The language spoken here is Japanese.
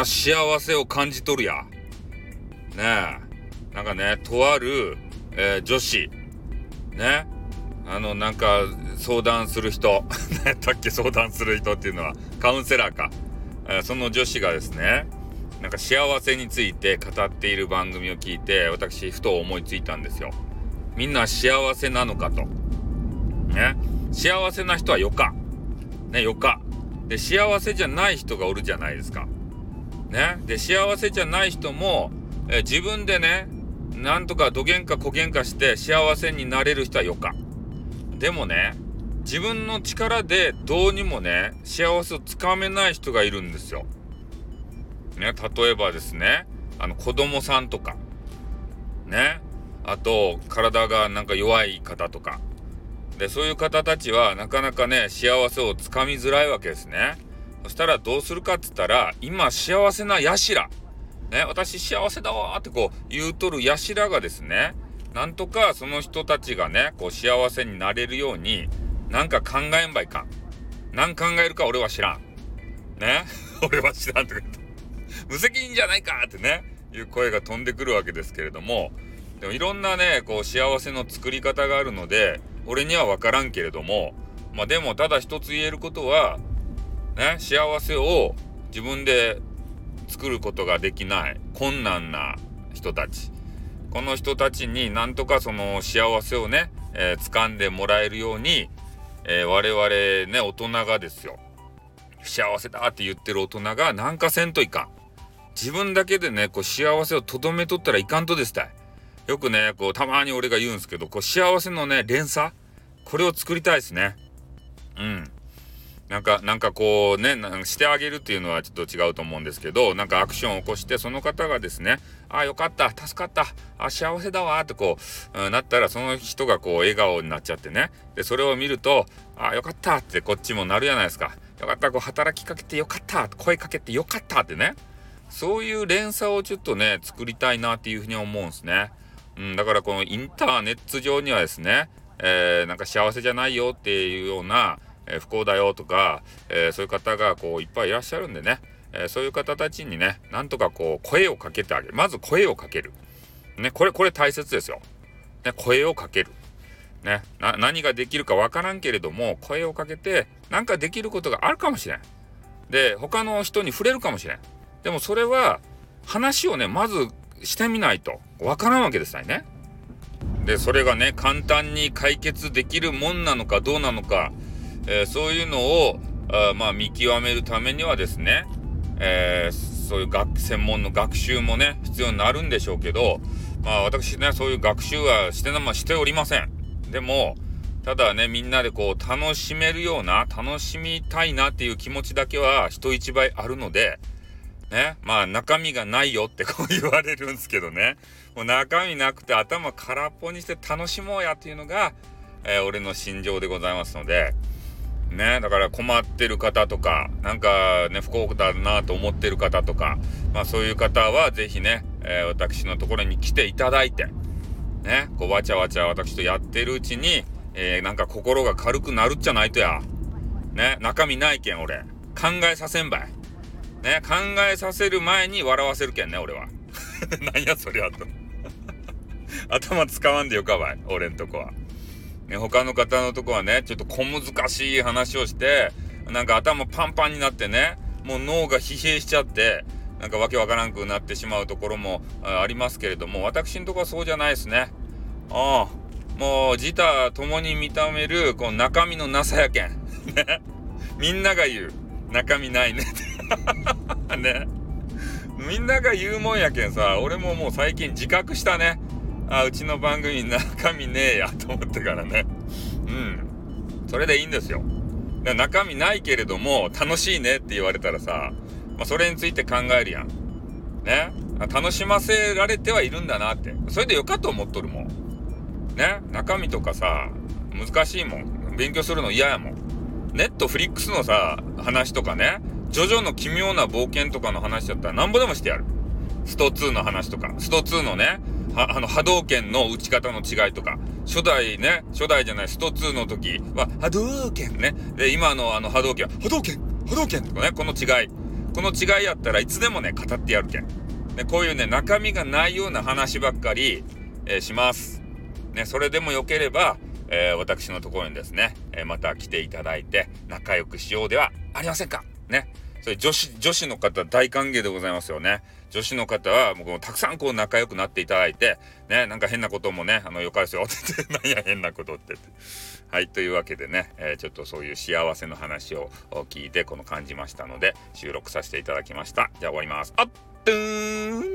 な幸せを感じ取るや。ねえ。なんかね、とある、えー、女子。ね。あの、なんか、相談する人。何やったっけ相談する人っていうのは、カウンセラーか。えー、その女子がですね、なんか幸せについて語っている番組を聞いて、私、ふと思いついたんですよ。みんな幸せなのかと。ね。幸せな人はよか。ね、よか。で、幸せじゃない人がおるじゃないですか。ね。で、幸せじゃない人も、え自分でね、なんとかどげんかこげんかして幸せになれる人はよか。でもね、自分の力でどうにもね、幸せをつかめない人がいるんですよ。ね、例えばですね、あの子供さんとか、ね、あと体がなんか弱い方とか、で、そういう方たちはなかなかね、幸せをつかみづらいわけですね。そしたらどうするかっつったら、今幸せなヤシラ。ね、私幸せだわってこう言うとるヤシラがですね、なんとかその人たちがね、こう幸せになれるように、なんか考えんばいかん。何考えるか俺は知らん。ね 俺は知らんとか言って。無責任じゃないかってね、いう声が飛んでくるわけですけれども、でもいろんなね、こう幸せの作り方があるので、俺には分からんけれども、まあでもただ一つ言えることは、ね、幸せを自分で作ることができない困難な人たち。この人たちになんとかその幸せをね、えー、掴んでもらえるように、えー、我々ね、大人がですよ。幸せだって言ってる大人がなんかせんといかん。自分だけでね、こう幸せをとどめとったらいかんとですたい。よくね、こう、たまに俺が言うんですけど、こう、幸せのね、連鎖これを作りたいですね。うん。なんか、なんかこうね、してあげるっていうのはちょっと違うと思うんですけど、なんかアクションを起こして、その方がですね、ああ、よかった、助かった、あ幸せだわ、ってこう、うん、なったら、その人がこう、笑顔になっちゃってね。で、それを見ると、ああ、よかったってこっちもなるじゃないですか。よかった、こう、働きかけてよかった、声かけてよかったってね。そういう連鎖をちょっとね、作りたいなっていうふうに思うんですね。うん、だからこのインターネット上にはですね、えー、なんか幸せじゃないよっていうような、えー、不幸だよとか、えー、そういう方がこういっぱいいらっしゃるんでね、えそういう方たちにね、なんとかこう声をかけてあげる。まず声をかける。ね、これ、これ大切ですよ。ね、声をかける。ね、何ができるかわからんけれども、声をかけて、なんかできることがあるかもしれん。で、他の人に触れるかもしれん。でもそれは、話をね、まずしてみないとわからんわけですよね。で、それがね、簡単に解決できるもんなのかどうなのか、えー、そういうのを、あまあ見極めるためにはですね、えー、そういう学専門の学習もね、必要になるんでしょうけど、まあ私ね、そういう学習はして、まあ、しておりません。でも、ただね、みんなでこう楽しめるような、楽しみたいなっていう気持ちだけは人一倍あるので、ね、まあ中身がないよって こう言われるんですけどね、もう中身なくて頭空っぽにして楽しもうやっていうのが、えー、俺の心情でございますので、ね、だから困ってる方とか、なんかね、不幸だなと思ってる方とか、まあそういう方はぜひね、えー、私のところに来ていただいて、ね、こうわちゃわちゃ私とやってるうちに、えー、なんか心が軽くなるっちゃないとや。ね、中身ないけん俺。考えさせんばい。ね、考えさせる前に笑わせるけんね、俺は。なんやそりゃと。頭使わんでよかばい、俺んとこは。ね、他の方のとこはね、ちょっと小難しい話をして、なんか頭パンパンになってね、もう脳が疲弊しちゃって、なんかわけわからんくなってしまうところもありますけれども、私んとこはそうじゃないですね。ああ、もう自他共に認める、この中身のなさやけん。ね。みんなが言う。中身ないね ね。みんなが言うもんやけんさ、俺ももう最近自覚したね。あ、うちの番組中身ねえやと思ってからね。うん。それでいいんですよ。中身ないけれども、楽しいねって言われたらさ、まあ、それについて考えるやん。ね。楽しませられてはいるんだなって。それでよかと思っとるもん。ね。中身とかさ、難しいもん。勉強するの嫌やもん。ネットフリックスのさ、話とかね、ジョジョの奇妙な冒険とかの話だったらなんぼでもしてやる。スト2の話とか、スト2のね、あの、波動拳の打ち方の違いとか、初代ね、初代じゃない、スト2の時は、波動拳ね。で、今のあの波動拳は、波動拳波動拳とかね、この違い。この違いやったらいつでもね、語ってやるけん。ね、こういうね、中身がないような話ばっかり、えー、します。ね、それでもよければ、えー、私のところにですね、えー、また来ていただいて、仲良くしようではありませんかね。それ女子、女子の方大歓迎でございますよね。女子の方はもうたくさんこう仲良くなっていただいて、ね、なんか変なこともね、あの、よかですよって言って、なんや変なことって。はい、というわけでね、えー、ちょっとそういう幸せの話を聞いて、この感じましたので、収録させていただきました。じゃあ終わります。あっ、とーん